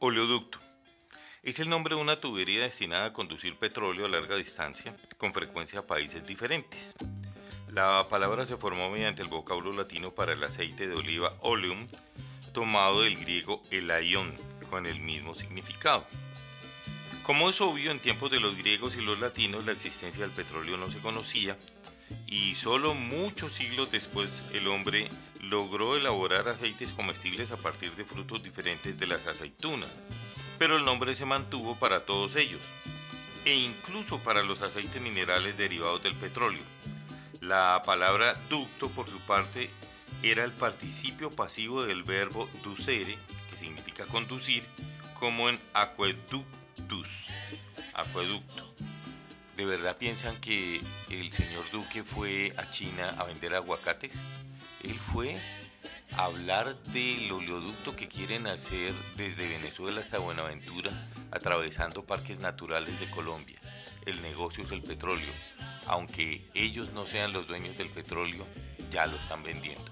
Oleoducto. Es el nombre de una tubería destinada a conducir petróleo a larga distancia, con frecuencia a países diferentes. La palabra se formó mediante el vocablo latino para el aceite de oliva oleum, tomado del griego elaion, con el mismo significado. Como es obvio, en tiempos de los griegos y los latinos la existencia del petróleo no se conocía y solo muchos siglos después el hombre logró elaborar aceites comestibles a partir de frutos diferentes de las aceitunas, pero el nombre se mantuvo para todos ellos, e incluso para los aceites minerales derivados del petróleo. La palabra ducto, por su parte, era el participio pasivo del verbo ducere, que significa conducir, como en aqueductus, acueducto. ¿De verdad piensan que el señor Duque fue a China a vender aguacates? Él fue a hablar del oleoducto que quieren hacer desde Venezuela hasta Buenaventura, atravesando parques naturales de Colombia. El negocio es el petróleo. Aunque ellos no sean los dueños del petróleo, ya lo están vendiendo.